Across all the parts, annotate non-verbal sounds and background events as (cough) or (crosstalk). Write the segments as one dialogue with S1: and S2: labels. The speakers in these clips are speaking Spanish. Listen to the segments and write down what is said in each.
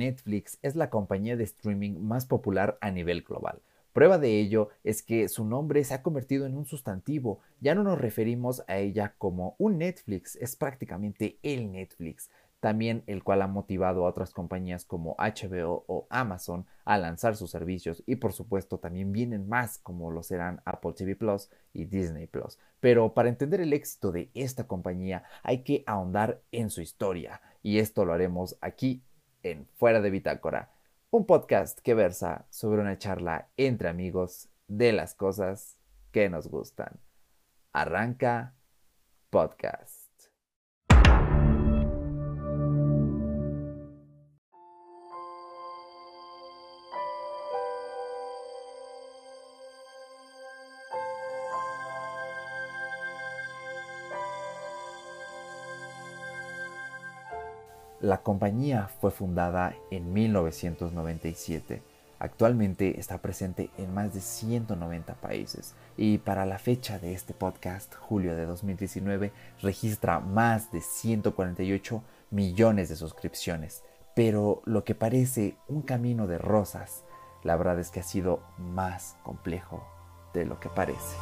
S1: Netflix es la compañía de streaming más popular a nivel global. Prueba de ello es que su nombre se ha convertido en un sustantivo. Ya no nos referimos a ella como un Netflix, es prácticamente el Netflix también el cual ha motivado a otras compañías como HBO o Amazon a lanzar sus servicios y por supuesto también vienen más como lo serán Apple TV Plus y Disney Plus. Pero para entender el éxito de esta compañía hay que ahondar en su historia y esto lo haremos aquí en Fuera de Bitácora, un podcast que versa sobre una charla entre amigos de las cosas que nos gustan. Arranca podcast. La compañía fue fundada en 1997. Actualmente está presente en más de 190 países y para la fecha de este podcast, julio de 2019, registra más de 148 millones de suscripciones. Pero lo que parece un camino de rosas, la verdad es que ha sido más complejo de lo que parece.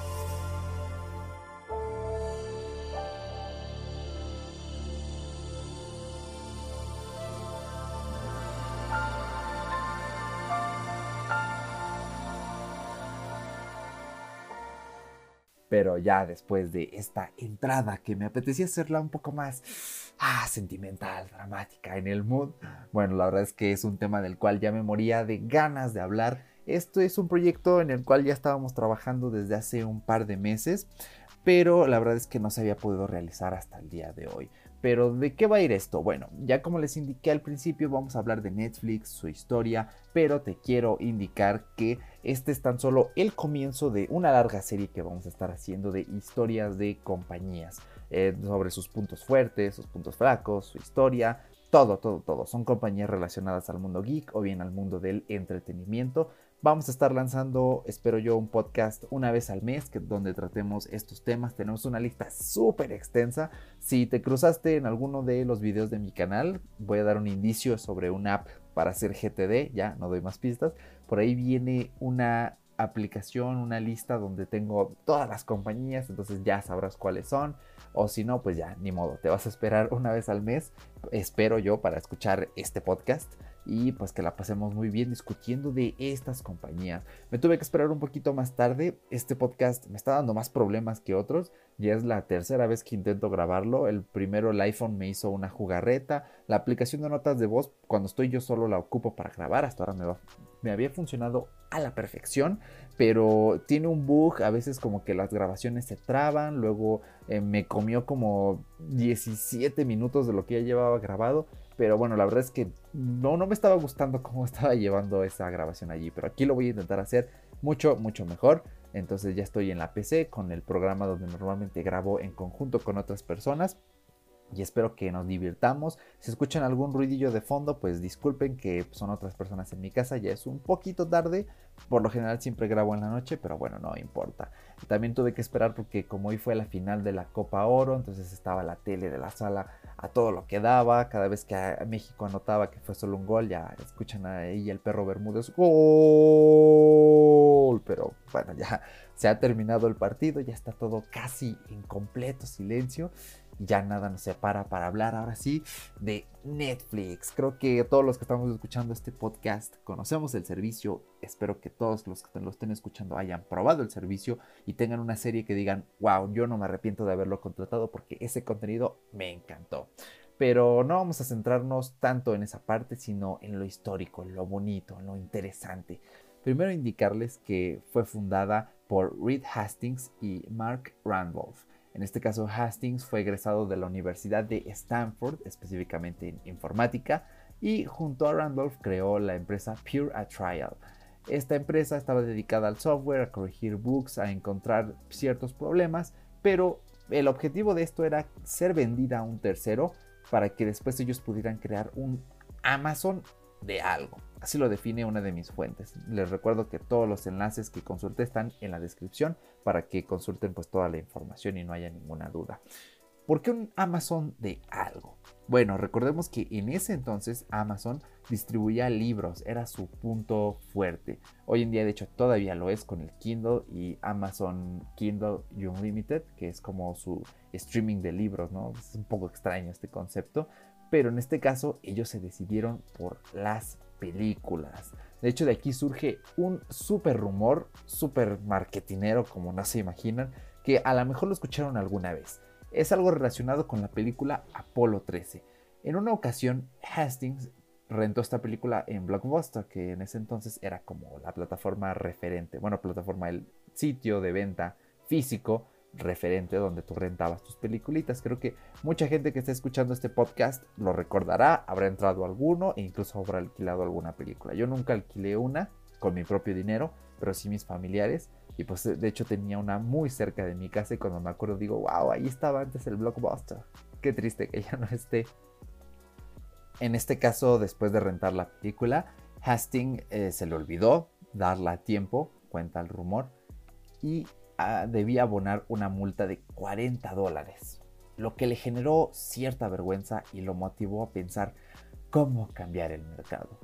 S1: Pero ya después de esta entrada que me apetecía hacerla un poco más ah, sentimental, dramática, en el mood, bueno, la verdad es que es un tema del cual ya me moría de ganas de hablar. Esto es un proyecto en el cual ya estábamos trabajando desde hace un par de meses, pero la verdad es que no se había podido realizar hasta el día de hoy. Pero ¿de qué va a ir esto? Bueno, ya como les indiqué al principio, vamos a hablar de Netflix, su historia, pero te quiero indicar que este es tan solo el comienzo de una larga serie que vamos a estar haciendo de historias de compañías, eh, sobre sus puntos fuertes, sus puntos flacos, su historia, todo, todo, todo. Son compañías relacionadas al mundo geek o bien al mundo del entretenimiento. Vamos a estar lanzando, espero yo, un podcast una vez al mes que, donde tratemos estos temas. Tenemos una lista súper extensa. Si te cruzaste en alguno de los videos de mi canal, voy a dar un indicio sobre una app para hacer GTD. Ya, no doy más pistas. Por ahí viene una aplicación, una lista donde tengo todas las compañías, entonces ya sabrás cuáles son. O si no, pues ya, ni modo, te vas a esperar una vez al mes, espero yo, para escuchar este podcast y pues que la pasemos muy bien discutiendo de estas compañías. Me tuve que esperar un poquito más tarde, este podcast me está dando más problemas que otros, ya es la tercera vez que intento grabarlo, el primero el iPhone me hizo una jugarreta, la aplicación de notas de voz cuando estoy yo solo la ocupo para grabar, hasta ahora me, me había funcionado a la perfección, pero tiene un bug, a veces como que las grabaciones se traban, luego eh, me comió como 17 minutos de lo que ya llevaba grabado pero bueno, la verdad es que no, no me estaba gustando (laughs) cómo estaba llevando esa grabación allí. Pero aquí lo voy a intentar hacer mucho, mucho mejor. Entonces ya estoy en la PC con el programa donde normalmente grabo en conjunto con otras personas y espero que nos divirtamos. Si escuchan algún ruidillo de fondo, pues disculpen que son otras personas en mi casa, ya es un poquito tarde, por lo general siempre grabo en la noche, pero bueno, no importa. También tuve que esperar porque como hoy fue la final de la Copa Oro, entonces estaba la tele de la sala a todo lo que daba, cada vez que México anotaba que fue solo un gol, ya escuchan ahí el perro Bermúdez, gol, pero bueno, ya se ha terminado el partido, ya está todo casi en completo silencio ya nada nos separa para hablar ahora sí de Netflix. Creo que todos los que estamos escuchando este podcast conocemos el servicio. Espero que todos los que lo estén escuchando hayan probado el servicio y tengan una serie que digan, wow, yo no me arrepiento de haberlo contratado porque ese contenido me encantó. Pero no vamos a centrarnos tanto en esa parte, sino en lo histórico, en lo bonito, en lo interesante. Primero indicarles que fue fundada por Reed Hastings y Mark Randolph. En este caso, Hastings fue egresado de la Universidad de Stanford, específicamente en informática, y junto a Randolph creó la empresa Pure a Trial. Esta empresa estaba dedicada al software, a corregir bugs, a encontrar ciertos problemas, pero el objetivo de esto era ser vendida a un tercero para que después ellos pudieran crear un Amazon de algo. Así lo define una de mis fuentes. Les recuerdo que todos los enlaces que consulté están en la descripción para que consulten pues toda la información y no haya ninguna duda. ¿Por qué un Amazon de algo? Bueno, recordemos que en ese entonces Amazon distribuía libros, era su punto fuerte. Hoy en día, de hecho, todavía lo es con el Kindle y Amazon Kindle Unlimited, que es como su streaming de libros, ¿no? Es un poco extraño este concepto, pero en este caso ellos se decidieron por las películas. De hecho, de aquí surge un súper rumor, súper marketinero, como no se imaginan, que a lo mejor lo escucharon alguna vez. Es algo relacionado con la película Apolo 13. En una ocasión, Hastings rentó esta película en Blockbuster, que en ese entonces era como la plataforma referente, bueno, plataforma, el sitio de venta físico referente donde tú rentabas tus peliculitas. Creo que mucha gente que está escuchando este podcast lo recordará, habrá entrado alguno e incluso habrá alquilado alguna película. Yo nunca alquilé una con mi propio dinero, pero sí mis familiares. Y pues de hecho tenía una muy cerca de mi casa y cuando me acuerdo digo, wow, ahí estaba antes el blockbuster. Qué triste que ya no esté. En este caso, después de rentar la película, Hastings eh, se le olvidó darla a tiempo, cuenta el rumor, y debía abonar una multa de 40 dólares, lo que le generó cierta vergüenza y lo motivó a pensar cómo cambiar el mercado.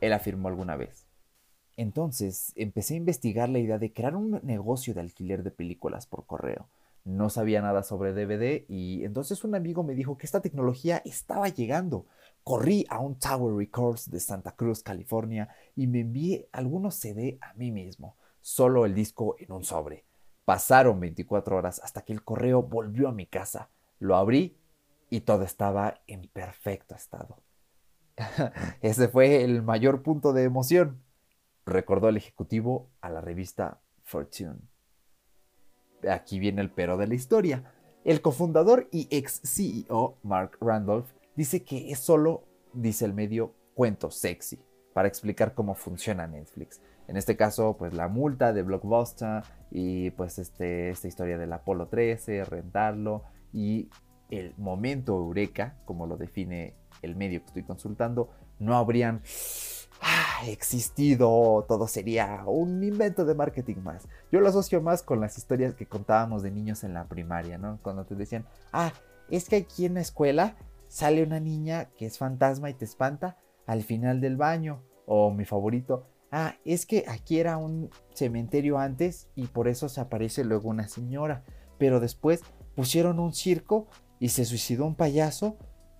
S1: Él afirmó alguna vez. Entonces empecé a investigar la idea de crear un negocio de alquiler de películas por correo. No sabía nada sobre DVD y entonces un amigo me dijo que esta tecnología estaba llegando. Corrí a un Tower Records de Santa Cruz, California y me envié algunos CD a mí mismo, solo el disco en un sobre. Pasaron 24 horas hasta que el correo volvió a mi casa. Lo abrí y todo estaba en perfecto estado. (laughs) Ese fue el mayor punto de emoción, recordó el ejecutivo a la revista Fortune. Aquí viene el pero de la historia. El cofundador y ex CEO Mark Randolph dice que es solo, dice el medio, cuento sexy para explicar cómo funciona Netflix. En este caso, pues la multa de Blockbuster y pues este, esta historia del Apolo 13, rentarlo y el momento eureka, como lo define el medio que estoy consultando, no habrían ah, existido, todo sería un invento de marketing más. Yo lo asocio más con las historias que contábamos de niños en la primaria, ¿no? Cuando te decían, ah, es que aquí en la escuela sale una niña que es fantasma y te espanta al final del baño. O mi favorito, ah, es que aquí era un cementerio antes y por eso se aparece luego una señora. Pero después pusieron un circo y se suicidó un payaso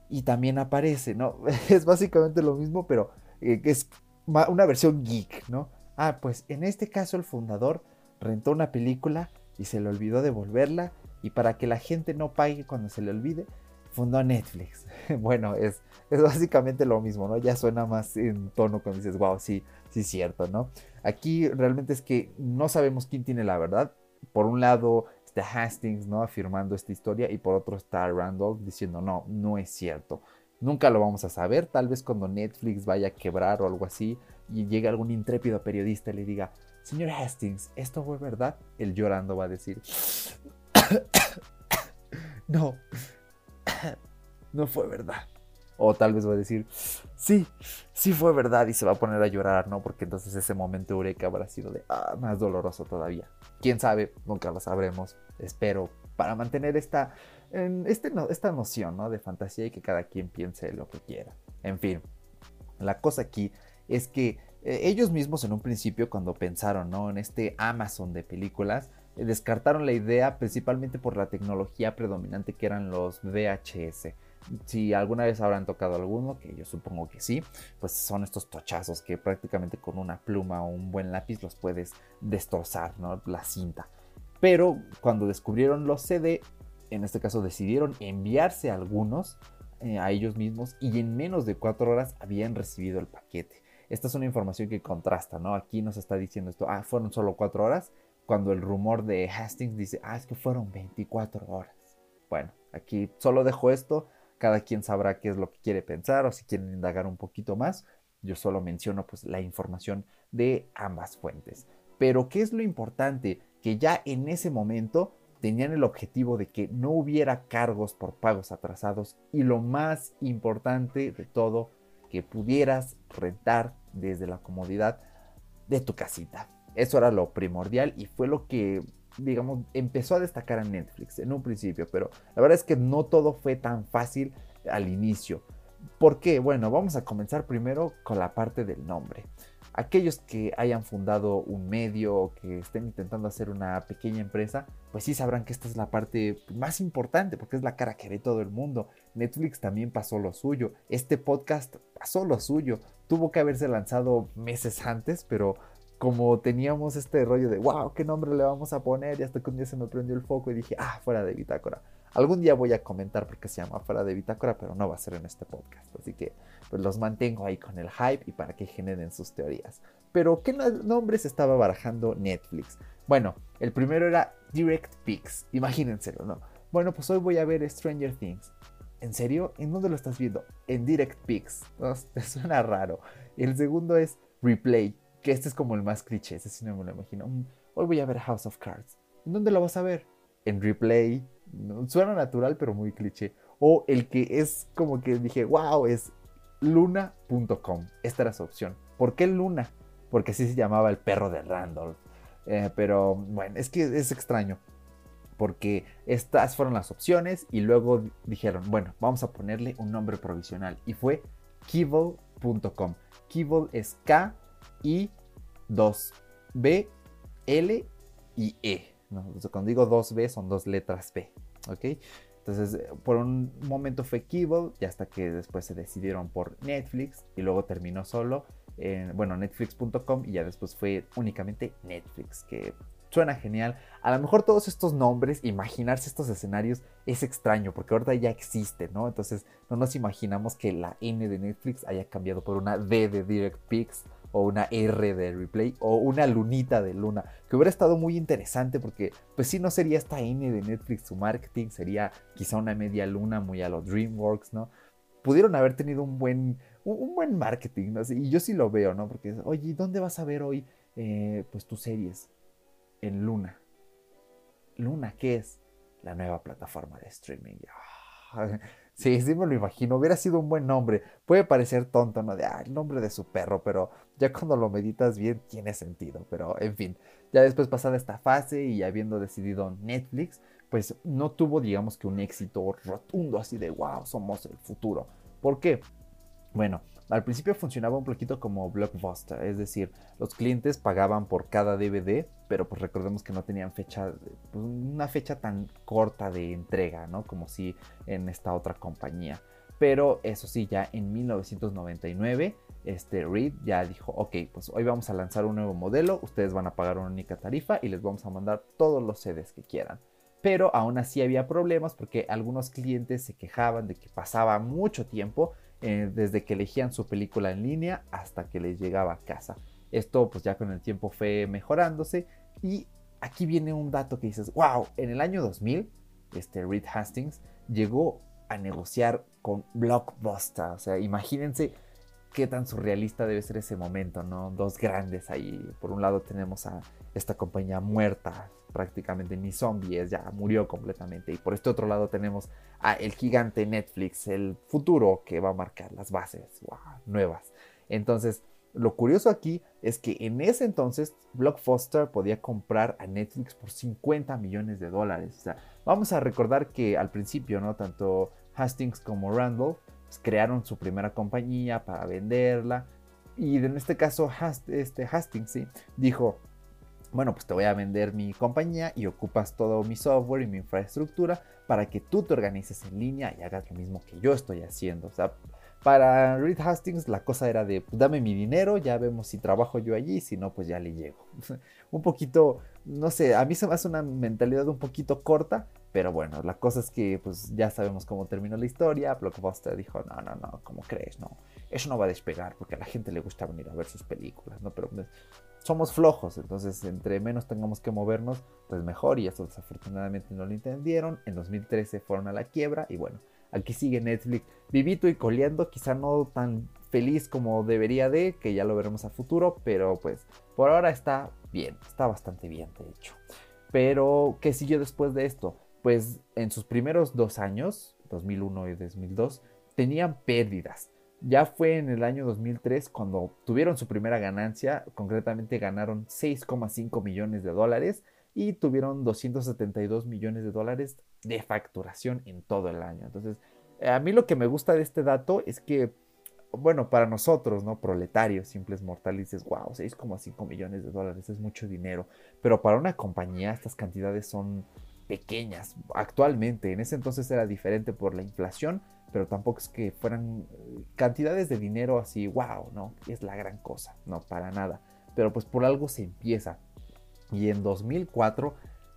S1: y también aparece, ¿no? (laughs) Es básicamente lo mismo, pero eh, es una versión geek, ¿no? Ah, pues en este caso el fundador rentó una película y se le olvidó devolverla y para que la gente no pague cuando se le olvide, fundó Netflix. (laughs) bueno, es, es básicamente lo mismo, ¿no? Ya suena más en tono cuando dices, wow, sí, sí es cierto, ¿no? Aquí realmente es que no sabemos quién tiene la verdad. Por un lado está Hastings, ¿no? Afirmando esta historia y por otro está Randolph diciendo, no, no es cierto. Nunca lo vamos a saber, tal vez cuando Netflix vaya a quebrar o algo así y llegue algún intrépido periodista y le diga, señor Hastings, ¿esto fue verdad? Él llorando va a decir, (coughs) (coughs) no, no fue verdad. O tal vez va a decir, sí, sí fue verdad y se va a poner a llorar, ¿no? Porque entonces ese momento eureka habrá sido de, ah, más doloroso todavía. Quién sabe, nunca lo sabremos. Espero para mantener esta, este, esta noción, ¿no? De fantasía y que cada quien piense lo que quiera. En fin, la cosa aquí es que eh, ellos mismos en un principio cuando pensaron, ¿no? En este Amazon de películas, descartaron la idea principalmente por la tecnología predominante que eran los VHS. Si alguna vez habrán tocado alguno, que yo supongo que sí, pues son estos tochazos que prácticamente con una pluma o un buen lápiz los puedes destrozar, ¿no? La cinta. Pero cuando descubrieron los CD, en este caso decidieron enviarse algunos eh, a ellos mismos y en menos de cuatro horas habían recibido el paquete. Esta es una información que contrasta, ¿no? Aquí nos está diciendo esto, ah, fueron solo cuatro horas, cuando el rumor de Hastings dice, ah, es que fueron 24 horas. Bueno, aquí solo dejo esto, cada quien sabrá qué es lo que quiere pensar o si quieren indagar un poquito más. Yo solo menciono pues la información de ambas fuentes. Pero ¿qué es lo importante? Que ya en ese momento tenían el objetivo de que no hubiera cargos por pagos atrasados y lo más importante de todo, que pudieras rentar desde la comodidad de tu casita. Eso era lo primordial y fue lo que digamos, empezó a destacar a Netflix en un principio, pero la verdad es que no todo fue tan fácil al inicio. ¿Por qué? Bueno, vamos a comenzar primero con la parte del nombre. Aquellos que hayan fundado un medio o que estén intentando hacer una pequeña empresa, pues sí sabrán que esta es la parte más importante porque es la cara que ve todo el mundo. Netflix también pasó lo suyo. Este podcast pasó lo suyo. Tuvo que haberse lanzado meses antes, pero como teníamos este rollo de, wow, ¿qué nombre le vamos a poner? Y hasta que un día se me prendió el foco y dije, ah, fuera de bitácora. Algún día voy a comentar por qué se llama fuera de bitácora, pero no va a ser en este podcast. Así que pues los mantengo ahí con el hype y para que generen sus teorías. Pero, ¿qué nombres estaba barajando Netflix? Bueno, el primero era Direct Pix. Imagínenselo, ¿no? Bueno, pues hoy voy a ver Stranger Things. ¿En serio? ¿En dónde lo estás viendo? En Direct Pix. (laughs) ¿No? Suena raro. El segundo es Replay que este es como el más cliché, ese sí no me lo imagino. Mm, hoy voy a ver House of Cards. ¿En dónde lo vas a ver? En replay. Suena natural, pero muy cliché. O el que es como que dije, wow, es luna.com. Esta era su opción. ¿Por qué Luna? Porque así se llamaba el perro de Randolph. Eh, pero bueno, es que es extraño. Porque estas fueron las opciones y luego dijeron, bueno, vamos a ponerle un nombre provisional. Y fue kibble.com. Kibble es K I, 2 B, L y E. cuando digo 2B son dos letras B. ¿ok? Entonces, por un momento fue Kibble y hasta que después se decidieron por Netflix y luego terminó solo en, bueno, netflix.com y ya después fue únicamente Netflix, que suena genial. A lo mejor todos estos nombres, imaginarse estos escenarios es extraño porque ahorita ya existe, ¿no? Entonces, no nos imaginamos que la N de Netflix haya cambiado por una D de DirectPix o una R de replay o una lunita de luna, que hubiera estado muy interesante porque pues si no sería esta N de Netflix su marketing, sería quizá una media luna muy a los DreamWorks, ¿no? Pudieron haber tenido un buen, un, buen marketing, ¿no? Y yo sí lo veo, ¿no? Porque, oye, ¿dónde vas a ver hoy eh, pues tus series? En Luna. Luna, ¿qué es? La nueva plataforma de streaming. Sí, sí me lo imagino. Hubiera sido un buen nombre. Puede parecer tonto, ¿no? De, ah, el nombre de su perro, pero ya cuando lo meditas bien tiene sentido. Pero, en fin, ya después pasada esta fase y habiendo decidido Netflix, pues no tuvo, digamos que un éxito rotundo así de, wow, somos el futuro. ¿Por qué? Bueno, al principio funcionaba un poquito como Blockbuster, es decir, los clientes pagaban por cada DVD, pero pues recordemos que no tenían fecha, pues, una fecha tan corta de entrega, ¿no? Como si en esta otra compañía. Pero eso sí, ya en 1999, este Reed ya dijo, ok, pues hoy vamos a lanzar un nuevo modelo, ustedes van a pagar una única tarifa y les vamos a mandar todos los CDs que quieran. Pero aún así había problemas porque algunos clientes se quejaban de que pasaba mucho tiempo eh, desde que elegían su película en línea hasta que les llegaba a casa. Esto pues ya con el tiempo fue mejorándose y aquí viene un dato que dices, wow, en el año 2000, este Reed Hastings llegó a negociar con Blockbuster, o sea, imagínense qué tan surrealista debe ser ese momento, ¿no? Dos grandes ahí, por un lado tenemos a esta compañía muerta, prácticamente ni zombies, ya murió completamente. Y por este otro lado tenemos a el gigante Netflix, el futuro que va a marcar las bases nuevas. Entonces, lo curioso aquí es que en ese entonces Blockbuster podía comprar a Netflix por 50 millones de dólares. O sea, vamos a recordar que al principio, ¿no? Tanto Hastings como Randall pues, crearon su primera compañía para venderla. Y en este caso, este Hastings ¿sí? dijo, bueno, pues te voy a vender mi compañía y ocupas todo mi software y mi infraestructura para que tú te organices en línea y hagas lo mismo que yo estoy haciendo. O sea, para Reed Hastings la cosa era de, pues, dame mi dinero, ya vemos si trabajo yo allí, si no, pues ya le llego. (laughs) un poquito, no sé, a mí se me hace una mentalidad un poquito corta, pero bueno, la cosa es que pues ya sabemos cómo terminó la historia. Blockbuster dijo, no, no, no, ¿cómo crees? No, eso no va a despegar porque a la gente le gusta venir a ver sus películas, ¿no? Pero pues, somos flojos, entonces entre menos tengamos que movernos, pues mejor. Y eso desafortunadamente no lo entendieron. En 2013 fueron a la quiebra y bueno, aquí sigue Netflix vivito y coleando, quizá no tan feliz como debería de, que ya lo veremos a futuro, pero pues por ahora está bien, está bastante bien de hecho. Pero, ¿qué siguió después de esto? Pues en sus primeros dos años, 2001 y 2002, tenían pérdidas ya fue en el año 2003 cuando tuvieron su primera ganancia, concretamente ganaron 6,5 millones de dólares, y tuvieron 272 millones de dólares de facturación en todo el año. Entonces, a mí lo que me gusta de este dato es que, bueno, para nosotros, ¿no? Proletarios, simples mortales, dices, wow, 6,5 millones de dólares es mucho dinero. Pero para una compañía estas cantidades son pequeñas actualmente. En ese entonces era diferente por la inflación, pero tampoco es que fueran eh, cantidades de dinero así, wow, ¿no? Es la gran cosa, no, para nada. Pero pues por algo se empieza. Y en 2004,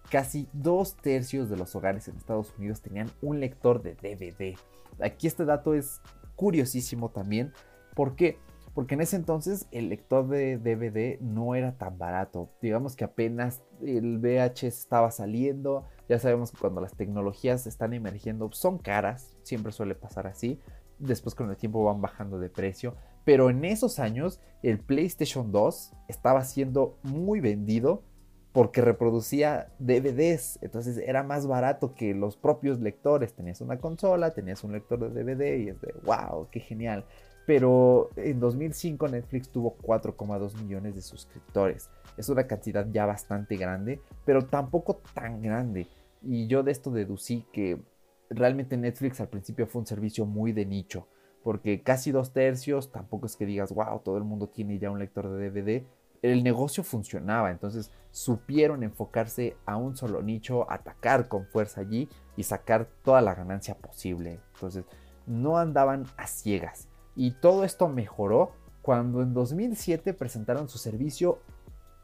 S1: casi dos tercios de los hogares en Estados Unidos tenían un lector de DVD. Aquí este dato es curiosísimo también. ¿Por qué? Porque en ese entonces el lector de DVD no era tan barato. Digamos que apenas el VHS estaba saliendo. Ya sabemos que cuando las tecnologías están emergiendo son caras. Siempre suele pasar así. Después con el tiempo van bajando de precio. Pero en esos años el PlayStation 2 estaba siendo muy vendido porque reproducía DVDs, entonces era más barato que los propios lectores. Tenías una consola, tenías un lector de DVD y es de wow, qué genial. Pero en 2005 Netflix tuvo 4,2 millones de suscriptores. Es una cantidad ya bastante grande, pero tampoco tan grande. Y yo de esto deducí que realmente Netflix al principio fue un servicio muy de nicho, porque casi dos tercios, tampoco es que digas, wow, todo el mundo tiene ya un lector de DVD, el negocio funcionaba, entonces supieron enfocarse a un solo nicho, atacar con fuerza allí y sacar toda la ganancia posible. Entonces no andaban a ciegas. Y todo esto mejoró cuando en 2007 presentaron su servicio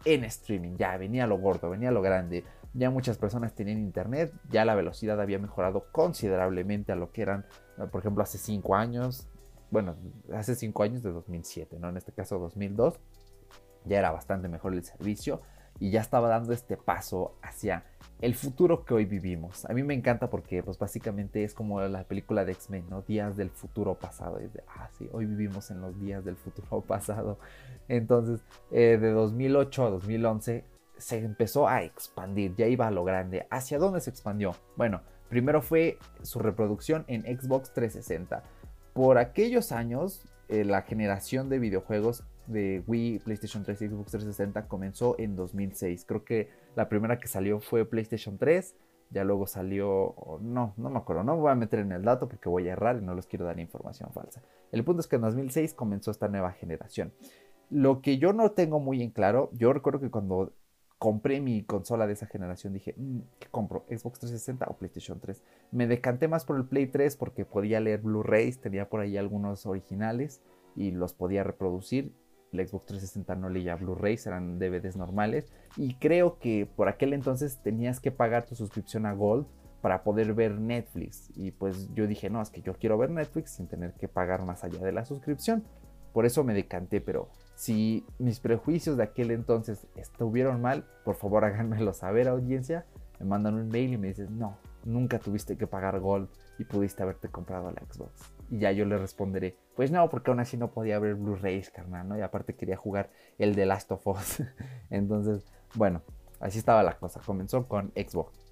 S1: en streaming. Ya venía lo gordo, venía lo grande. Ya muchas personas tenían internet, ya la velocidad había mejorado considerablemente a lo que eran, por ejemplo, hace 5 años. Bueno, hace 5 años de 2007, ¿no? En este caso 2002 ya era bastante mejor el servicio y ya estaba dando este paso hacia el futuro que hoy vivimos. A mí me encanta porque pues básicamente es como la película de X-Men, ¿no? Días del futuro pasado. Es de, ah, sí, hoy vivimos en los días del futuro (laughs) pasado. Entonces, eh, de 2008 a 2011 se empezó a expandir, ya iba a lo grande. ¿Hacia dónde se expandió? Bueno, primero fue su reproducción en Xbox 360. Por aquellos años, eh, la generación de videojuegos de Wii, PlayStation 3 y Xbox 360 comenzó en 2006. Creo que la primera que salió fue PlayStation 3. Ya luego salió, no, no me acuerdo, no me voy a meter en el dato porque voy a errar y no les quiero dar información falsa. El punto es que en 2006 comenzó esta nueva generación. Lo que yo no tengo muy en claro, yo recuerdo que cuando compré mi consola de esa generación dije, mm, ¿qué compro? ¿Xbox 360 o PlayStation 3? Me decanté más por el Play 3 porque podía leer Blu-rays, tenía por ahí algunos originales y los podía reproducir el Xbox 360 no leía Blu-rays, eran DVDs normales. Y creo que por aquel entonces tenías que pagar tu suscripción a Gold para poder ver Netflix. Y pues yo dije, no, es que yo quiero ver Netflix sin tener que pagar más allá de la suscripción. Por eso me decanté, pero si mis prejuicios de aquel entonces estuvieron mal, por favor (laughs) háganmelo saber, audiencia. Me mandan un mail y me dicen, no, nunca tuviste que pagar Gold y pudiste haberte comprado la Xbox. Y ya yo le responderé, pues no, porque aún así no podía ver Blu-rays, carnal, ¿no? Y aparte quería jugar el de Last of Us. (laughs) Entonces, bueno, así estaba la cosa. Comenzó con Xbox.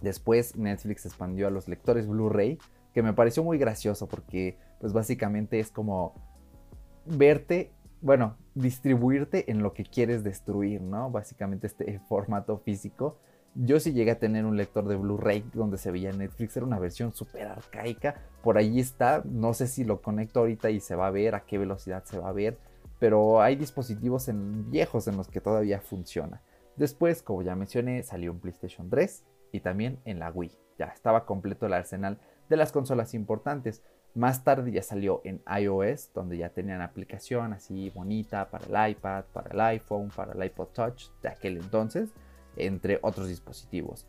S1: Después Netflix expandió a los lectores Blu-ray, que me pareció muy gracioso porque, pues básicamente es como verte, bueno, distribuirte en lo que quieres destruir, ¿no? Básicamente este (laughs) formato físico yo sí llegué a tener un lector de Blu-ray donde se veía Netflix, era una versión súper arcaica. Por ahí está, no sé si lo conecto ahorita y se va a ver, a qué velocidad se va a ver, pero hay dispositivos en, viejos en los que todavía funciona. Después, como ya mencioné, salió un PlayStation 3 y también en la Wii. Ya estaba completo el arsenal de las consolas importantes. Más tarde ya salió en iOS, donde ya tenían aplicación así bonita para el iPad, para el iPhone, para el iPod Touch de aquel entonces entre otros dispositivos.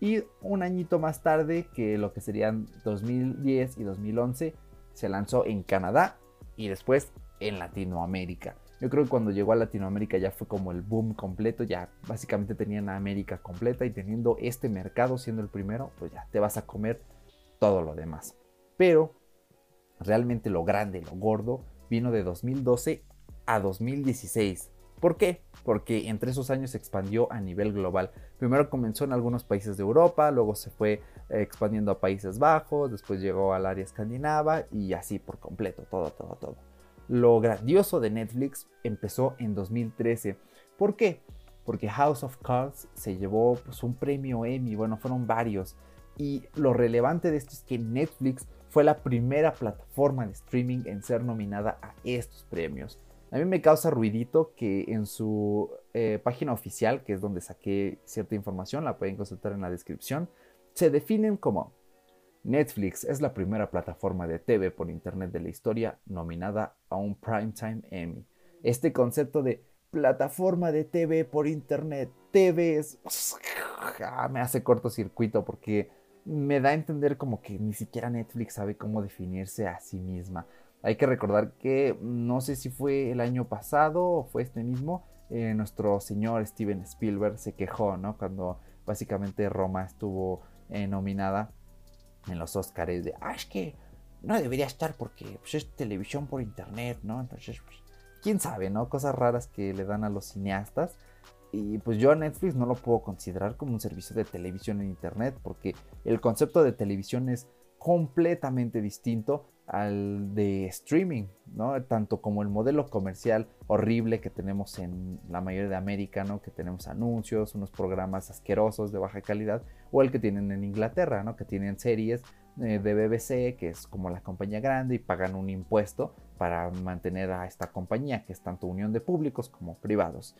S1: Y un añito más tarde, que lo que serían 2010 y 2011, se lanzó en Canadá y después en Latinoamérica. Yo creo que cuando llegó a Latinoamérica ya fue como el boom completo, ya básicamente tenían a América completa y teniendo este mercado siendo el primero, pues ya te vas a comer todo lo demás. Pero realmente lo grande, lo gordo, vino de 2012 a 2016. ¿Por qué? Porque entre esos años se expandió a nivel global. Primero comenzó en algunos países de Europa, luego se fue eh, expandiendo a Países Bajos, después llegó al área escandinava y así por completo, todo, todo, todo. Lo grandioso de Netflix empezó en 2013. ¿Por qué? porque House of Cards se llevó pues, un premio Emmy, bueno, fueron varios. Y lo relevante de esto es que Netflix fue la primera plataforma de streaming en ser nominada a estos premios. A mí me causa ruidito que en su eh, página oficial, que es donde saqué cierta información, la pueden consultar en la descripción, se definen como Netflix es la primera plataforma de TV por Internet de la historia nominada a un Primetime Emmy. Este concepto de plataforma de TV por Internet, TV es... (laughs) Me hace cortocircuito porque me da a entender como que ni siquiera Netflix sabe cómo definirse a sí misma. Hay que recordar que no sé si fue el año pasado o fue este mismo, eh, nuestro señor Steven Spielberg se quejó, ¿no? Cuando básicamente Roma estuvo eh, nominada en los Oscars de, ah, es que no debería estar porque pues, es televisión por internet, ¿no? Entonces, pues, quién sabe, ¿no? Cosas raras que le dan a los cineastas. Y pues yo a Netflix no lo puedo considerar como un servicio de televisión en internet porque el concepto de televisión es completamente distinto al de streaming, ¿no? Tanto como el modelo comercial horrible que tenemos en la mayoría de América. Que tenemos anuncios, unos programas asquerosos de baja calidad, o el que tienen en Inglaterra, ¿no? Que tienen series eh, de BBC, que es como la compañía grande y pagan un impuesto para mantener a esta compañía, que es tanto unión de públicos como privados.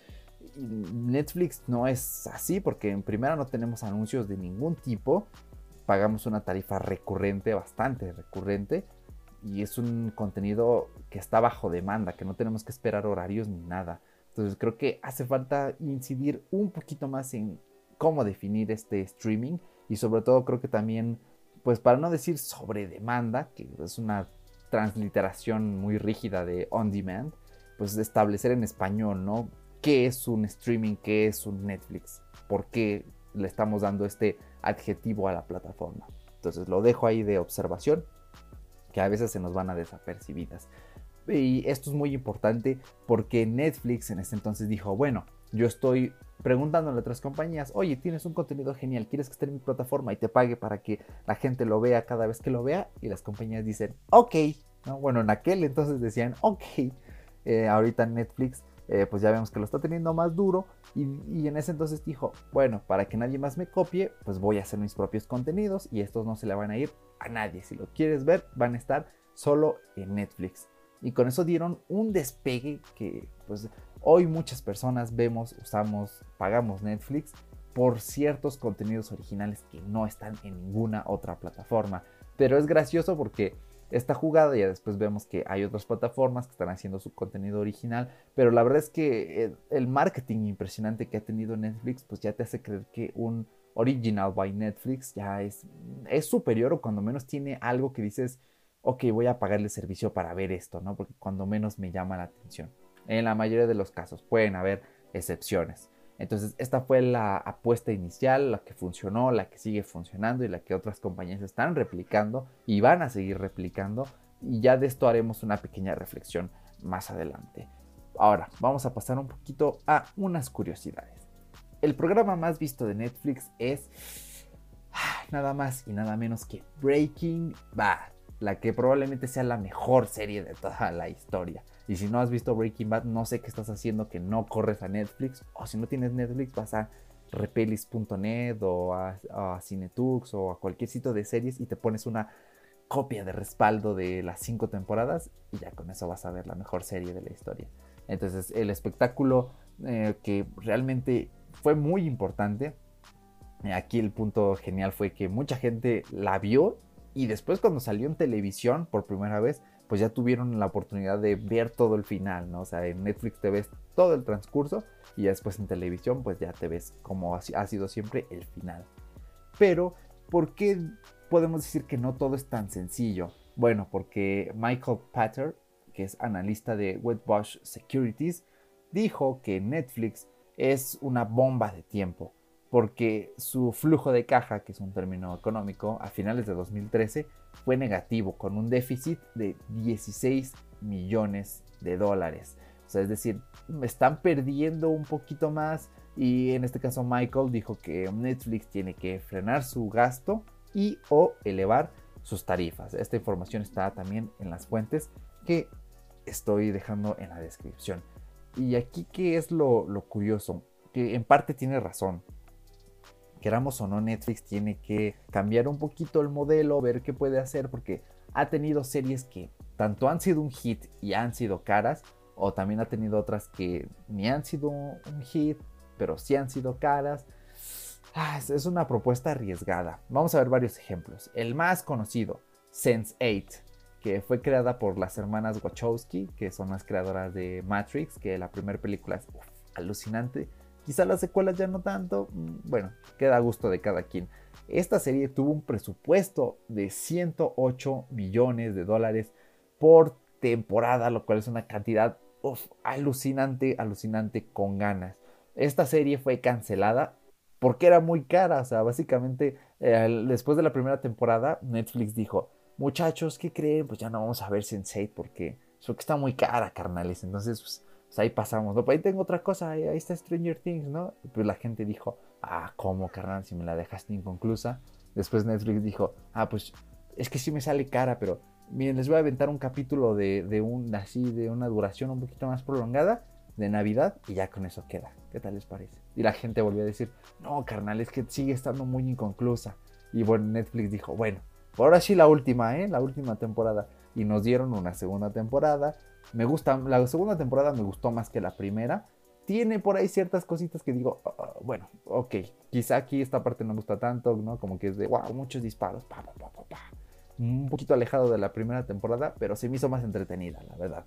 S1: Netflix no es así porque en primera no tenemos anuncios de ningún tipo, pagamos una tarifa recurrente, bastante recurrente, y es un contenido que está bajo demanda, que no tenemos que esperar horarios ni nada. Entonces creo que hace falta incidir un poquito más en cómo definir este streaming y sobre todo creo que también, pues para no decir sobre demanda, que es una transliteración muy rígida de on demand, pues establecer en español, ¿no? ¿Qué es un streaming? ¿Qué es un Netflix? ¿Por qué le estamos dando este adjetivo a la plataforma? Entonces lo dejo ahí de observación que a veces se nos van a desapercibidas. Y esto es muy importante porque Netflix en ese entonces dijo, bueno, yo estoy preguntándole a otras compañías, oye, tienes un contenido genial, ¿quieres que esté en mi plataforma y te pague para que la gente lo vea cada vez que lo vea? Y las compañías dicen, ok, ¿no? Bueno, en aquel entonces decían, ok, eh, ahorita Netflix eh, pues ya vemos que lo está teniendo más duro y, y, en ese entonces dijo, bueno, para que nadie más me copie, pues voy a hacer mis propios contenidos y estos no se le van a ir a nadie. Si lo quieres ver, van a estar solo en Netflix. Y con eso dieron un despegue que pues hoy muchas personas vemos, usamos, pagamos Netflix por ciertos contenidos originales que no están en ninguna otra plataforma. Pero es gracioso porque esta jugada, ya después vemos que hay otras plataformas que están haciendo su contenido original, pero la verdad es que el marketing impresionante que ha tenido Netflix, pues ya te hace creer que un original by Netflix ya es, es superior o cuando menos tiene algo que dices, ok, voy a pagarle servicio para ver esto, ¿no? Porque cuando menos me llama la atención. En la mayoría de los casos pueden haber excepciones. Entonces, esta fue la apuesta inicial, la que funcionó, la que sigue funcionando y la que otras compañías están replicando y van a seguir replicando. Y ya de esto haremos una pequeña reflexión más adelante. Ahora, vamos a pasar un poquito a unas curiosidades. El programa más visto de Netflix es ah, nada más y nada menos que Breaking Bad, la que probablemente sea la mejor serie de toda la historia. Y si no has visto Breaking Bad, no sé qué estás haciendo que no corres a Netflix. O si no tienes Netflix, vas a repelis.net o a, Cinetux o a cualquier sitio de series y te pones una copia de respaldo de las cinco temporadas y ya con eso vas a ver la mejor serie de la historia. Entonces el espectáculo eh, que realmente fue muy importante, aquí el punto genial fue que mucha gente la vio y después cuando salió en televisión por primera vez, pues ya tuvieron la oportunidad de ver todo el final, ¿no? O sea, en Netflix te ves todo el transcurso y después en televisión pues ya te ves como ha sido siempre el final. Pero, ¿por qué podemos decir que no todo es tan sencillo? Bueno, porque Michael Patter, que es analista de Wedbush Securities, dijo que Netflix es una bomba de tiempo porque su flujo de caja, que es un término económico, a finales de 2013 fue negativo, con un déficit de 16 millones de dólares. O sea, es decir, están perdiendo un poquito más y en este caso Michael dijo que Netflix tiene que frenar su gasto y o elevar sus tarifas. Esta información está también en las fuentes que estoy dejando en la descripción. Y aquí, ¿qué es lo, lo curioso? que en parte tiene razón. Queramos o no, Netflix tiene que cambiar un poquito el modelo, ver qué puede hacer, porque ha tenido series que tanto han sido un hit y han sido caras, o también ha tenido otras que ni han sido un hit, pero sí han sido caras. Ah, es una propuesta arriesgada. Vamos a ver varios ejemplos. El más conocido, Sense8, que fue creada por las hermanas Wachowski, que son las creadoras de Matrix, que la primera película es alucinante. Quizá las secuelas ya no tanto. Mm, bueno, queda a gusto de cada quien. Esta serie tuvo un presupuesto de 108 millones de dólares por temporada, lo cual es una cantidad alucinante, alucinante con ganas. Esta serie fue cancelada porque era muy cara. O sea, básicamente, eh, después de la primera temporada, Netflix dijo, muchachos, ¿qué creen? Pues ya no vamos a ver Sense8 porque, porque está muy cara, carnales. Entonces, pues, pues ahí pasamos. ¿no? Pues ahí tengo otra cosa, ahí, está Stranger Things, ¿no? pues la gente dijo, ah, ¿cómo, carnal? Si me la dejaste inconclusa. Después Netflix dijo, ah, pues es que sí me sale cara, pero miren, les voy a aventar un capítulo de, de un, así, de una duración un poquito más prolongada de Navidad y ya con eso queda. ¿Qué tal les parece? Y la gente volvió a decir, no, carnal, es que sigue estando muy inconclusa. Y bueno, Netflix dijo, bueno, ahora sí la última, ¿eh? La última temporada. Y nos dieron una segunda temporada. Me gusta, la segunda temporada me gustó más que la primera. Tiene por ahí ciertas cositas que digo, ah, ah, bueno, ok, quizá aquí esta parte no me gusta tanto, ¿no? Como que es de, wow, muchos disparos, pa, pa, pa, un poquito alejado de la primera temporada, pero se me hizo más entretenida, la verdad.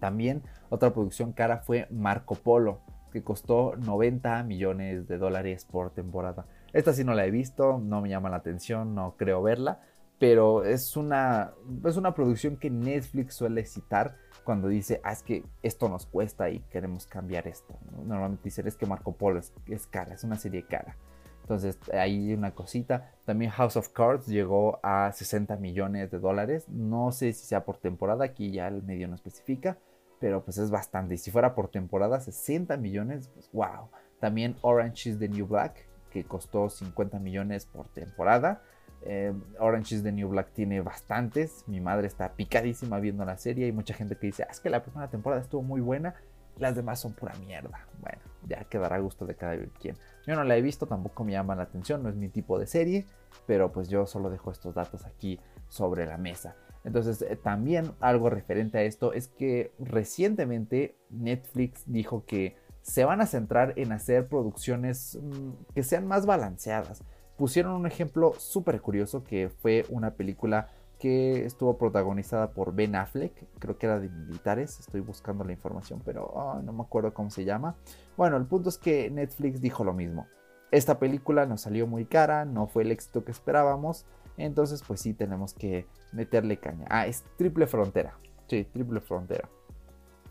S1: También otra producción cara fue Marco Polo, que costó 90 millones de dólares por temporada. Esta sí no la he visto, no me llama la atención, no creo verla, pero es una, es una producción que Netflix suele citar cuando dice, ah, es que esto nos cuesta y queremos cambiar esto. Normalmente dicen, es que Marco Polo es, es cara, es una serie cara. Entonces, ahí una cosita. También House of Cards llegó a 60 millones de dólares. No sé si sea por temporada, aquí ya el medio no especifica pero pues es bastante. Y si fuera por temporada, 60 millones, pues wow. También Orange is the New Black, que costó 50 millones por temporada. Eh, Orange is the New Black tiene bastantes. Mi madre está picadísima viendo la serie. Hay mucha gente que dice, ah, es que la primera temporada estuvo muy buena. Las demás son pura mierda. Bueno, ya quedará a gusto de cada quien. Yo no la he visto, tampoco me llama la atención, no es mi tipo de serie. Pero pues yo solo dejo estos datos aquí sobre la mesa. Entonces, eh, también algo referente a esto es que recientemente Netflix dijo que se van a centrar en hacer producciones mm, que sean más balanceadas. Pusieron un ejemplo súper curioso que fue una película que estuvo protagonizada por Ben Affleck, creo que era de militares, estoy buscando la información, pero no me acuerdo cómo se llama. Bueno, el punto es que Netflix dijo lo mismo. Esta película nos salió muy cara, no fue el éxito que esperábamos, entonces, pues sí, tenemos que meterle caña. Ah, es Triple Frontera. Sí, Triple Frontera.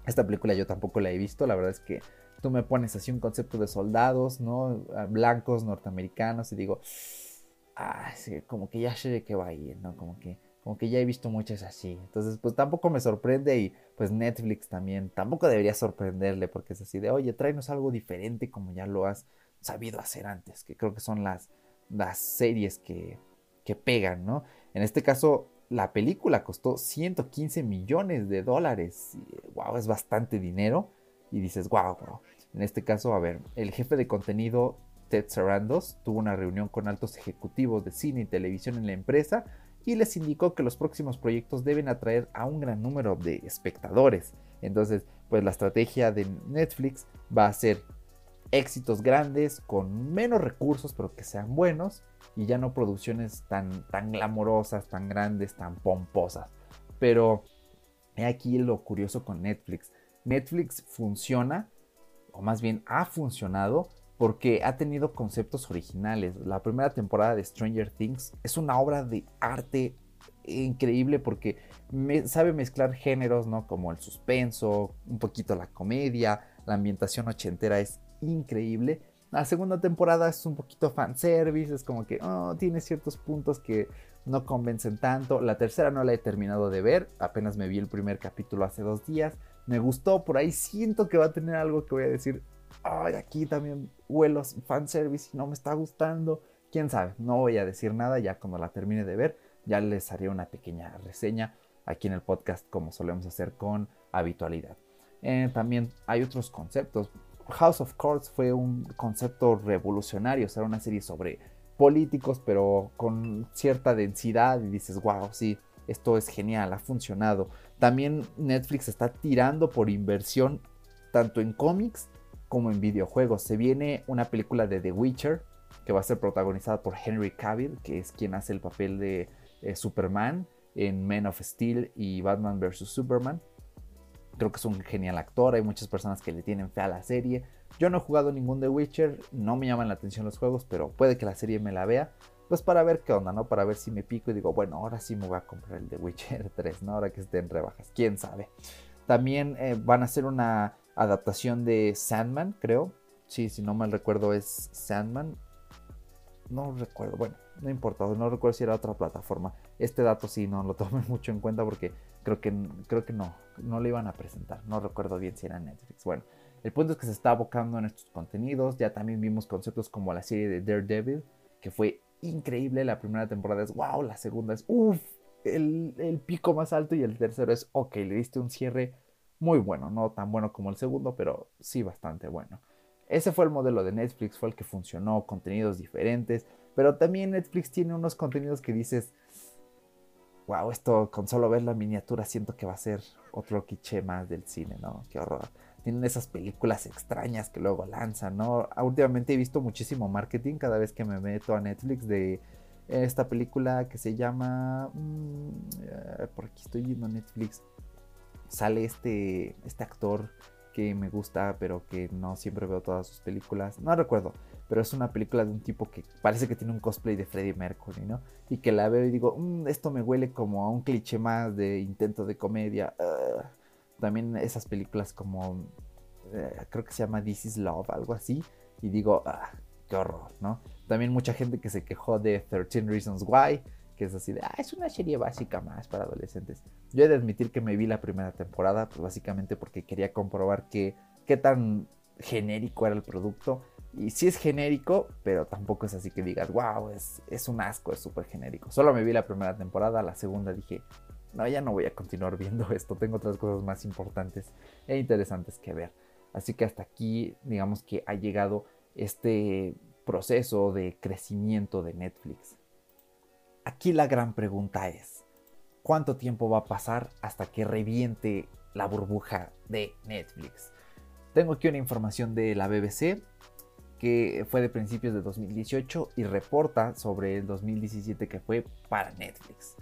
S1: Esta película yo tampoco la he visto. La verdad es que tú me pones así un concepto de soldados, ¿no? Ah, blancos, norteamericanos, y digo, ah, como que ya sé de qué va a ir, ¿no? Como que, como que ya he visto muchas así. Entonces, pues tampoco me sorprende y pues Netflix también tampoco debería sorprenderle porque es así de, oye, tráenos algo diferente como ya lo has sabido hacer antes, que creo que son las, las series que, que pegan, ¿no? En este caso, la película costó 115 millones de dólares. Wow, es bastante dinero. Y dices, wow, wow. En este caso, a ver, el jefe de contenido Ted Sarandos tuvo una reunión con altos ejecutivos de cine y televisión en la empresa y les indicó que los próximos proyectos deben atraer a un gran número de espectadores. Entonces, pues la estrategia de Netflix va a ser éxitos grandes con menos recursos, pero que sean buenos y ya no producciones tan, tan glamorosas, tan grandes, tan pomposas. Pero he aquí lo curioso con Netflix. Netflix funciona, o más bien ha funcionado, porque ha tenido conceptos originales. La primera temporada de Stranger Things es una obra de arte increíble porque sabe mezclar géneros, ¿no? Como el suspenso, un poquito la comedia, la ambientación ochentera es increíble la segunda temporada es un poquito fanservice, es como que oh, tiene ciertos puntos que no convencen tanto. La tercera no la he terminado de ver, apenas me vi el primer capítulo hace dos días. Me gustó, por ahí siento que va a tener algo que voy a decir, ay, aquí también huelo fanservice y no me está gustando. Quién sabe, no voy a decir nada, ya cuando la termine de ver, ya les haré una pequeña reseña aquí en el podcast como solemos hacer con habitualidad. Eh, también hay otros conceptos House of Cards fue un concepto revolucionario, o sea, una serie sobre políticos, pero con cierta densidad y dices, wow, sí, esto es genial, ha funcionado. También Netflix está tirando por inversión tanto en cómics como en videojuegos. Se viene una película de The Witcher que va a ser protagonizada por Henry Cavill, que es quien hace el papel de eh, Superman en Men of Steel y Batman vs. Superman. Creo que es un genial actor, hay muchas personas que le tienen fe a la serie. Yo no he jugado ningún The Witcher, no me llaman la atención los juegos, pero puede que la serie me la vea. Pues para ver qué onda, ¿no? Para ver si me pico y digo, bueno, ahora sí me voy a comprar el The Witcher (laughs) 3, ¿no? Ahora que esté en rebajas, quién sabe. También eh, van a hacer una adaptación de Sandman, creo. Sí, si no mal recuerdo es Sandman. No recuerdo, bueno, no importa, no recuerdo si era otra plataforma. Este dato sí no lo (laughs) tomé mucho en cuenta porque creo que, creo que no, no lo iban a presentar. No recuerdo bien si era Netflix. Bueno, el punto es que se está abocando en estos contenidos. Ya también vimos conceptos como la serie de Daredevil, que fue increíble. La primera temporada es wow, la segunda es uff, el, el, pico más alto y el tercero es ok, le diste un cierre muy bueno. No tan bueno como el segundo, pero sí bastante bueno. Ese fue el modelo de Netflix, fue el que funcionó, contenidos diferentes. Pero también Netflix tiene unos contenidos que dices, wow, esto con solo ver la miniatura siento que va a ser otro quiche más del cine, ¿no? Qué horror. Tienen esas películas extrañas que luego lanzan, ¿no? Ah, últimamente he visto muchísimo marketing cada vez que me meto a Netflix de esta película que se llama... Mm, eh, por aquí estoy viendo Netflix. Sale este, este actor que me gusta, pero que no siempre veo todas sus películas. No recuerdo pero es una película de un tipo que parece que tiene un cosplay de Freddie Mercury, ¿no? Y que la veo y digo, mm, esto me huele como a un cliché más de intento de comedia. También esas películas como, eh, creo que se llama This is Love, algo así, y digo, ah, qué horror, ¿no? También mucha gente que se quejó de 13 Reasons Why, que es así de, ah, es una serie básica más para adolescentes. Yo he de admitir que me vi la primera temporada, pues básicamente porque quería comprobar qué tan genérico era el producto y sí es genérico, pero tampoco es así que digas, wow, es, es un asco, es súper genérico. Solo me vi la primera temporada, la segunda dije, no, ya no voy a continuar viendo (laughs) esto, tengo otras cosas más importantes e interesantes que ver. Así que hasta aquí, digamos que ha llegado este proceso de crecimiento de Netflix. Aquí la gran pregunta es, ¿cuánto tiempo va a pasar hasta que reviente la burbuja de Netflix? Tengo aquí una información de la BBC que fue de principios de 2018 y reporta sobre el 2017 que fue para Netflix.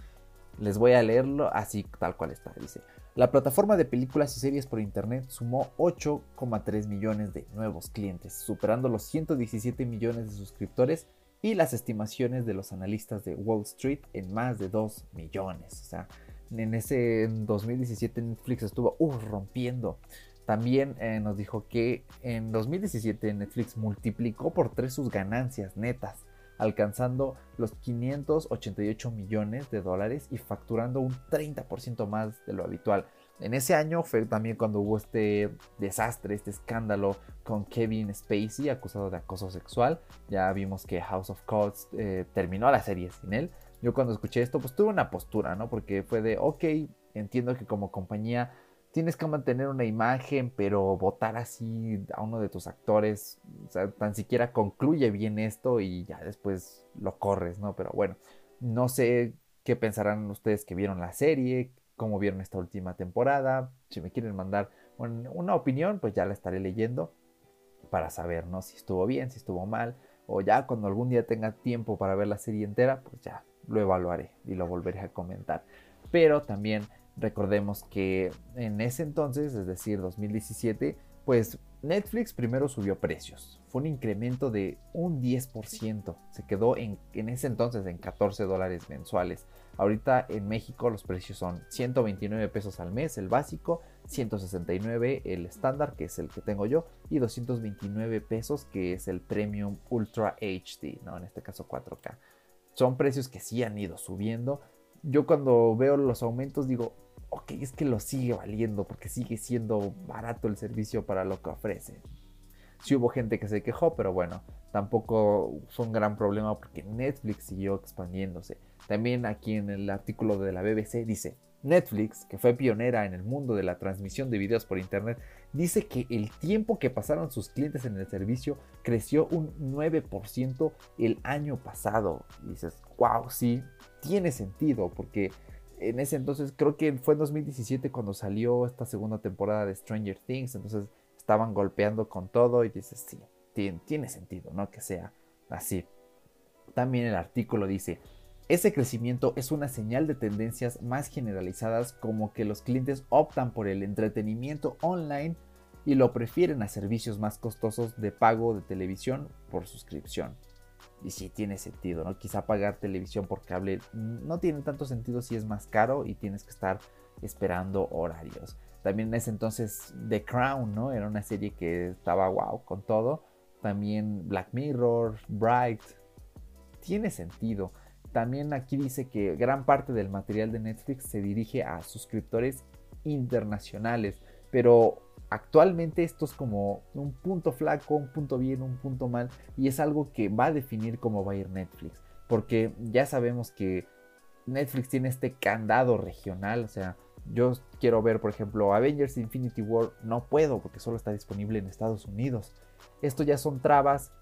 S1: Les voy a leerlo así tal cual está. Dice, la plataforma de películas y series por internet sumó 8,3 millones de nuevos clientes, superando los 117 millones de suscriptores y las estimaciones de los analistas de Wall Street en más de 2 millones. O sea, en ese 2017 Netflix estuvo uh, rompiendo. También eh, nos dijo que en 2017 Netflix multiplicó por tres sus ganancias netas, alcanzando los 588 millones de dólares y facturando un 30% más de lo habitual. En ese año fue también cuando hubo este desastre, este escándalo con Kevin Spacey acusado de acoso sexual. Ya vimos que House of Cards eh, terminó la serie sin él. Yo cuando escuché esto pues tuve una postura, ¿no? Porque fue de, ok, entiendo que como compañía tienes que mantener una imagen, pero votar así a uno de tus actores, o sea, tan siquiera concluye bien esto y ya después lo corres, ¿no? Pero bueno, no sé qué pensarán ustedes que vieron la serie, cómo vieron esta última temporada, si me quieren mandar una opinión, pues ya la estaré leyendo para saber, ¿no? Si estuvo bien, si estuvo mal, o ya cuando algún día tenga tiempo para ver la serie entera, pues ya lo evaluaré y lo volveré a comentar. Pero también Recordemos que en ese entonces, es decir, 2017, pues Netflix primero subió precios. Fue un incremento de un 10%. Se quedó en, ese entonces en 14 dólares mensuales. Ahorita en México los precios son 129 pesos al mes el básico, 169 el estándar que es el que tengo yo y 229 pesos que es el Premium Ultra HD, ¿no? en este caso 4K. Son precios que sí han ido subiendo. Yo cuando veo los aumentos digo, ok, es que lo sigue valiendo porque sigue siendo barato el servicio para lo que ofrece. Sí hubo gente que se quejó, pero bueno, tampoco fue un gran problema porque Netflix siguió expandiéndose. También aquí en el artículo de la BBC dice, Netflix, que fue pionera en el mundo de la transmisión de videos por Internet, dice que el tiempo que pasaron sus clientes en el servicio creció un 9% el año pasado. Dices, wow, sí, tiene sentido, porque en ese entonces, creo que fue en 2017 cuando salió esta segunda temporada de Stranger Things, entonces estaban golpeando con todo y dices, sí, tiene, tiene sentido, ¿no? Que sea así. También el artículo dice, ese crecimiento es una señal de tendencias más generalizadas como que los clientes optan por el entretenimiento online y lo prefieren a servicios más costosos de pago de televisión por suscripción. Y sí tiene sentido, ¿no? Quizá pagar televisión por cable no tiene tanto sentido si es más caro y tienes que estar esperando horarios. También en ese entonces The Crown, ¿no? Era una serie que estaba wow con todo. También Black Mirror, Bright. Tiene sentido. También aquí dice que gran parte del material de Netflix se dirige a suscriptores internacionales, pero actualmente esto es como un punto flaco, un punto bien, un punto mal, y es algo que va a definir cómo va a ir Netflix, porque ya sabemos que Netflix tiene este candado regional, o sea, yo quiero ver, por ejemplo, Avengers Infinity War, no puedo porque solo está disponible en Estados Unidos. Esto ya son trabas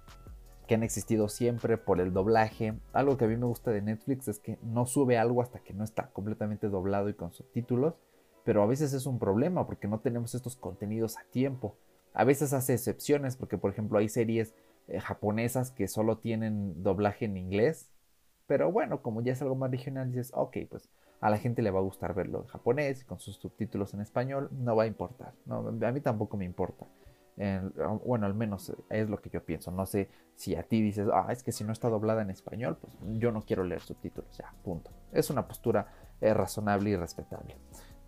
S1: que han existido siempre por el doblaje. Algo que a mí me gusta de Netflix es que no sube algo hasta que no está completamente doblado y con subtítulos, pero a veces es un problema porque no tenemos estos contenidos a tiempo. A veces hace excepciones porque, por ejemplo, hay series eh, japonesas que solo tienen doblaje en inglés, pero bueno, como ya es algo más regional, dices, ok, pues a la gente le va a gustar verlo en japonés con sus subtítulos en español, no va a importar. No, a mí tampoco me importa bueno, al menos es lo que yo pienso. No sé si a ti dices, ah, es que si no está doblada en español, pues yo no quiero leer subtítulos. Ya, punto. Es una postura eh, razonable y respetable.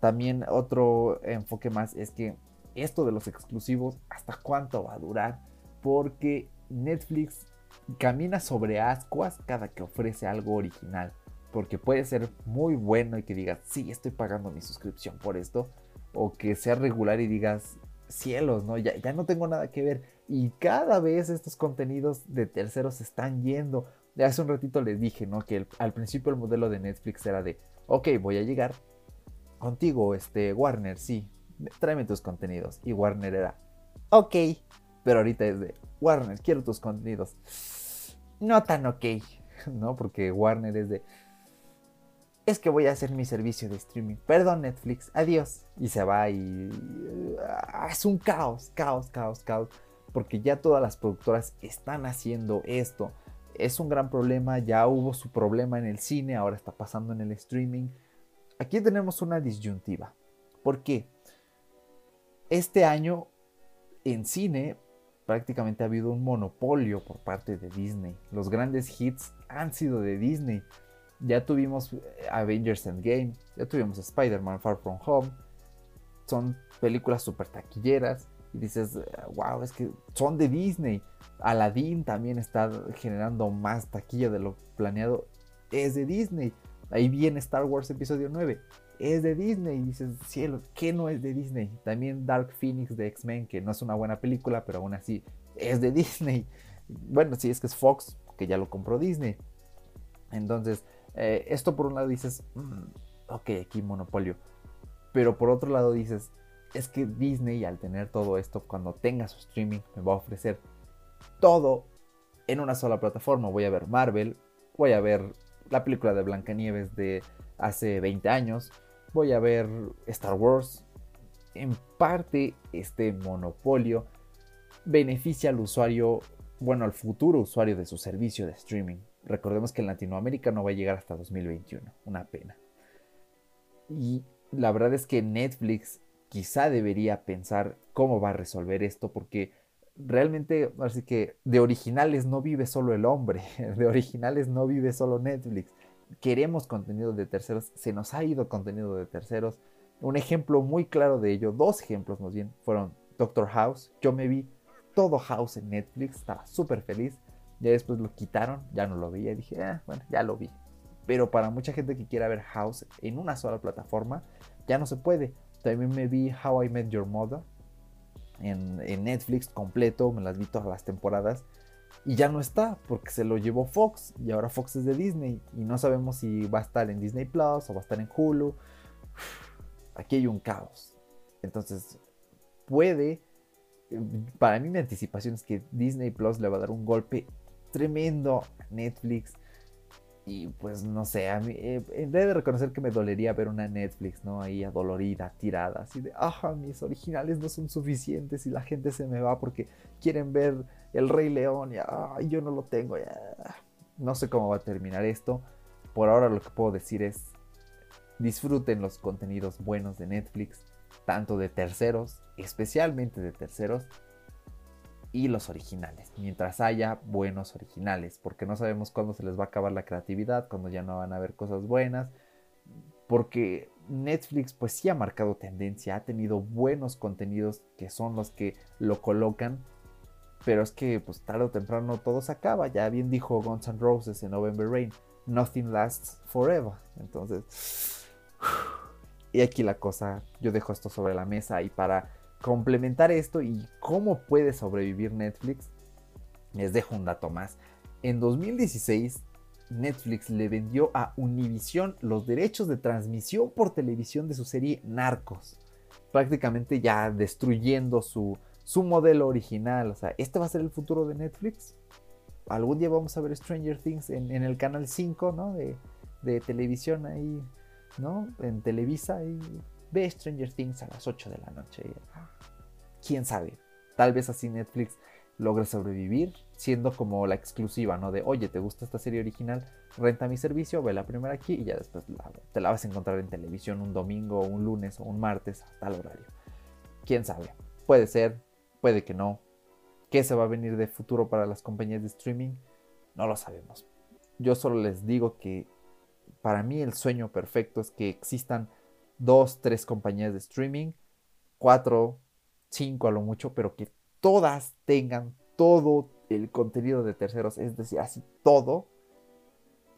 S1: También otro enfoque más es que esto de los exclusivos, ¿hasta cuánto va a durar? Porque Netflix camina sobre ascuas cada que ofrece algo original. Porque puede ser muy bueno y que digas, sí, estoy pagando mi suscripción por esto. O que sea regular y digas, cielos, ¿no? Ya, ya no tengo nada que ver. Y cada vez estos contenidos de terceros están yendo. Hace un ratito les dije, ¿no? Que al principio el modelo de Netflix era de, ok, voy a llegar contigo, este, Warner, sí, tráeme tus contenidos. Y Warner era, ok, pero ahorita es de, Warner, quiero tus contenidos. No tan ok, (laughs) ¿no? Porque Warner es de, es que voy a hacer mi servicio de streaming. Perdón Netflix, adiós. Y se va y ah, es un caos, caos, caos, caos. Porque ya todas las productoras están haciendo esto. Es un gran problema, ya hubo su problema en el cine, ahora está pasando en el streaming. Aquí tenemos una disyuntiva. ¿Por qué? Este año en cine prácticamente ha habido un monopolio por parte de Disney. Los grandes hits han sido de Disney ya tuvimos eh, Avengers Endgame, ya tuvimos Spider-Man Far From Home. Son películas súper taquilleras. Y dices, wow, es que son de Disney. Aladdin también está generando más taquilla de lo planeado. Es de Disney. Ahí viene Star Wars Episodio 9. Es de Disney. Y dices, cielo, ¿qué no es de Disney? También Dark Phoenix de X-Men, que no es una buena película, pero aún así es de (laughs) Disney. Bueno, sí, es que es Fox, que ya lo compró Disney. Entonces, eh, esto por un lado dices, mm, ok, aquí monopolio. Pero por otro lado dices, es que Disney al tener todo esto, cuando tenga su streaming, me va a ofrecer todo en una sola plataforma. Voy a ver Marvel, voy a ver la película de Blancanieves de hace 20 años, voy a ver Star Wars. En parte, este monopolio beneficia al usuario, bueno, al futuro usuario de su servicio de streaming. Recordemos que en Latinoamérica no va a llegar hasta 2021, una pena. Y la verdad es que Netflix quizá debería pensar cómo va a resolver esto porque realmente, así que de originales no vive solo el hombre, (laughs) de originales no vive solo Netflix. Queremos contenido de terceros, se nos ha ido contenido de terceros. Un ejemplo muy claro de ello, dos ejemplos más bien, fueron Doctor House. Yo me vi todo House en Netflix, estaba súper feliz. Ya después lo quitaron, ya no lo veía. Dije, ah, bueno, ya lo vi. Pero para mucha gente que quiera ver House en una sola plataforma, ya no se puede. También me vi How I Met Your Mother en, Netflix completo, me las vi todas las temporadas. Y ya no está, porque se lo llevó Fox. Y ahora Fox es de Disney. Y no sabemos si va a estar en Disney Plus o va a estar en Hulu. (sighs) aquí hay un caos. Entonces, puede, para mí mi anticipación es que Disney Plus le va a dar un golpe tremendo a Netflix. Y pues no sé, a mí, eh, de reconocer que me dolería ver una Netflix, ¿no? Ahí adolorida, tirada, así de, ah, mis originales no son suficientes y la gente se me va porque quieren ver El Rey León y ah, yo no lo tengo. Ya. No sé cómo va a terminar esto. Por ahora lo que puedo decir es, disfruten los contenidos buenos de Netflix, tanto de terceros, especialmente de terceros, y los originales, mientras haya buenos originales, porque no sabemos cuándo se les va a acabar la creatividad, cuando ya no van a haber cosas buenas, porque Netflix pues sí ha marcado tendencia, ha tenido buenos contenidos que son los que lo colocan, pero es que pues tarde o temprano todo se acaba, ya bien dijo Guns N' Roses en November Rain, nothing lasts forever, entonces... (sighs) Y aquí la cosa, yo dejo esto sobre la mesa y para complementar esto y cómo puede sobrevivir Netflix, les dejo un dato más. En 2016, Netflix le vendió a Univision los derechos de transmisión por televisión de su serie Narcos, prácticamente ya destruyendo su, su modelo original. O sea, ¿este va a ser el futuro de Netflix? Algún día vamos a ver Stranger Things en, el canal 5, ¿no? De, de televisión ahí, ¿no? En Televisa y ve Stranger Things a las 8 de la noche. Ah, quién sabe, tal vez así Netflix logre sobrevivir siendo como la exclusiva, ¿no? De, oye, ¿te gusta esta serie original? Renta mi servicio, ve la primera aquí y ya después te la vas a encontrar en televisión un domingo, un lunes o un martes a tal horario. ¿Quién sabe? Puede ser, puede que no. ¿Qué se va a venir de futuro para las compañías de streaming? No lo sabemos. Yo solo les digo que para mí el sueño perfecto es que existan dos, tres compañías de streaming, cuatro, cinco a lo mucho, pero que todas tengan todo el contenido de terceros, es decir, así todo,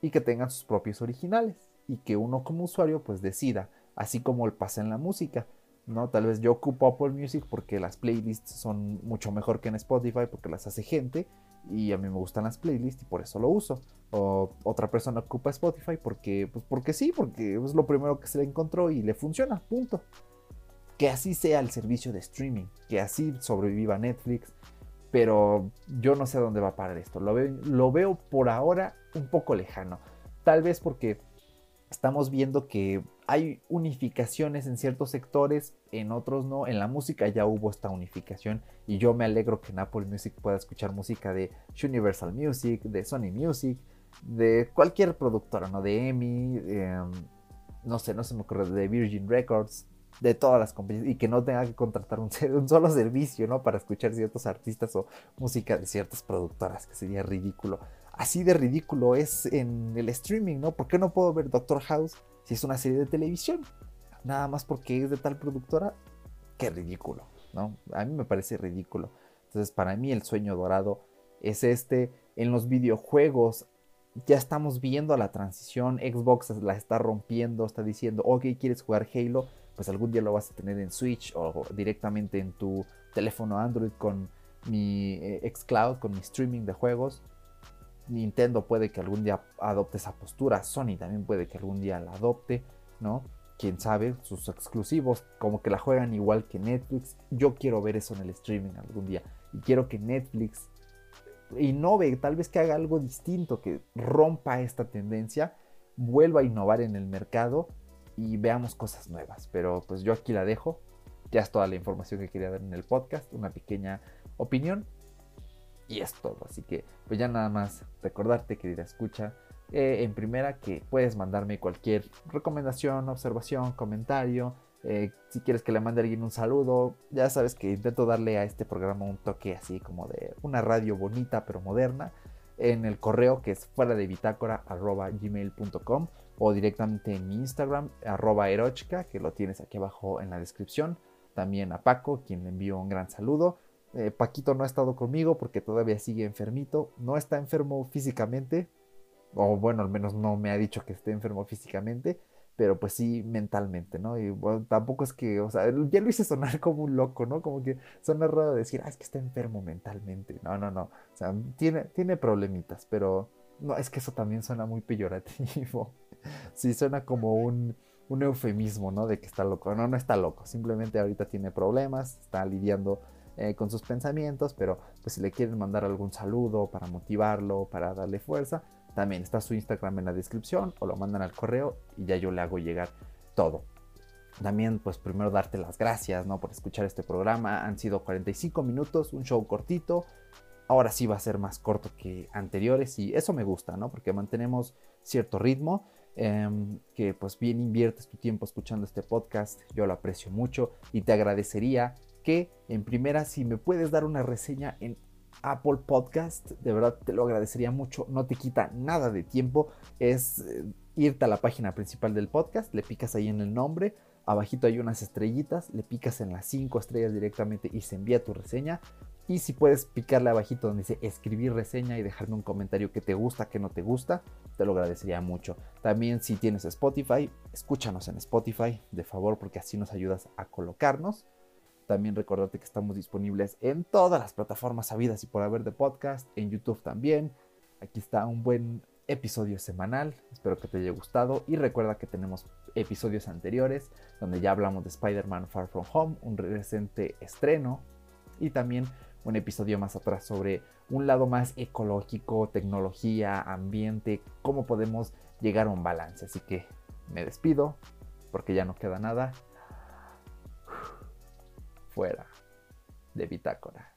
S1: y que tengan sus propios originales, y que uno como usuario pues decida, así como el pasa en la música. ¿no? Tal vez yo ocupo Apple Music porque las playlists son mucho mejor que en Spotify porque las hace gente y a mí me gustan las playlists y por eso lo uso. O otra persona ocupa Spotify porque, pues porque sí, porque es lo primero que se le encontró y le funciona, punto. Que así sea el servicio de streaming, que así sobreviva Netflix, pero yo no sé dónde va a parar esto. Lo veo, lo veo por ahora un poco lejano. Tal vez porque estamos viendo que hay unificaciones en ciertos sectores, en otros no. En la música ya hubo esta unificación y yo me alegro que en Apple Music pueda escuchar música de Universal Music, de Sony Music, de cualquier productora, ¿no? De EMI, em, no sé, no se me ocurre, de Virgin Records, de todas las compañías y que no tenga que contratar un, un, solo servicio, ¿no? Para escuchar ciertos artistas o música de ciertas productoras, que sería ridículo. Así de ridículo es en el streaming, ¿no? ¿Por qué no puedo ver Doctor House si es una serie de televisión? Nada más porque es de tal productora. Qué ridículo, ¿no? A mí me parece ridículo. Entonces, para mí el sueño dorado es este. En los videojuegos ya estamos viendo la transición. Xbox la está rompiendo, está diciendo, ok, ¿quieres jugar Halo? Pues algún día lo vas a tener en Switch o directamente en tu teléfono Android con mi eh, xCloud, con mi streaming de juegos. Nintendo puede que algún día adopte esa postura, Sony también puede que algún día la adopte, ¿no? Quién sabe, sus exclusivos como que la juegan igual que Netflix. Yo quiero ver eso en el streaming algún día y quiero que Netflix innove, tal vez que haga algo distinto, que rompa esta tendencia, vuelva a innovar en el mercado y veamos cosas nuevas. Pero pues yo aquí la dejo. Ya es toda la información que quería dar en el podcast, una pequeña opinión y es todo. Así que, pues ya nada más recordarte, querida escucha, eh, en primera que puedes mandarme cualquier recomendación, observación, comentario. Eh, si quieres que le mande a alguien un saludo, ya sabes que intento darle a este programa un toque así como de una radio bonita pero moderna. En el correo que es fuera de bitácora gmail.com o directamente en mi Instagram arroba erochka que lo tienes aquí abajo en la descripción. También a Paco, quien le envío un gran saludo. Eh, Paquito no ha estado conmigo porque todavía sigue enfermito. No está enfermo físicamente, o bueno, al menos no me ha dicho que esté enfermo físicamente, pero pues sí mentalmente, ¿no? Y bueno, tampoco es que, o sea, ya lo hice sonar (laughs) como un loco, ¿no? Como que suena raro decir, ah, es que está enfermo mentalmente. No, no, no. O sea, tiene, tiene problemitas, pero no, es que eso también suena muy peyorativo. (laughs) sí, suena como un un eufemismo, ¿no? De que está loco. No, no está loco. Simplemente ahorita tiene problemas, está lidiando eh, con sus pensamientos, pero pues si le quieren mandar algún saludo para motivarlo, para darle fuerza, también está su Instagram en la descripción o lo mandan al correo y ya yo le hago llegar todo. También pues primero darte las gracias, ¿no? Por escuchar este programa. Han sido 45 minutos, un show cortito. Ahora sí va a ser más corto que anteriores y eso me gusta, ¿no? Porque mantenemos cierto ritmo. Em, que pues bien inviertes tu tiempo escuchando este podcast, yo lo aprecio mucho y te agradecería que en primera si me puedes dar una reseña en Apple Podcast, de verdad te lo agradecería mucho, no te quita nada de tiempo, es eh, irte a la página principal del podcast, le picas ahí en el nombre, abajito hay unas estrellitas, le picas en las 5 estrellas directamente y se envía tu reseña. Y si puedes picarle abajito donde dice escribir reseña y dejarme un comentario que te gusta, que no te gusta, te lo agradecería mucho. También si tienes Spotify, escúchanos en Spotify, de favor, porque así nos ayudas a colocarnos. También recordarte que estamos disponibles en todas las plataformas sabidas y por haber de podcast, en YouTube también. Aquí está un buen episodio semanal, espero que te haya gustado y recuerda que tenemos episodios anteriores donde ya hablamos de Spider-Man Far From Home, un reciente estreno y también un episodio más atrás sobre un lado más ecológico, tecnología, ambiente, cómo podemos llegar a un balance. Así que me despido porque ya no queda nada fuera de bitácora.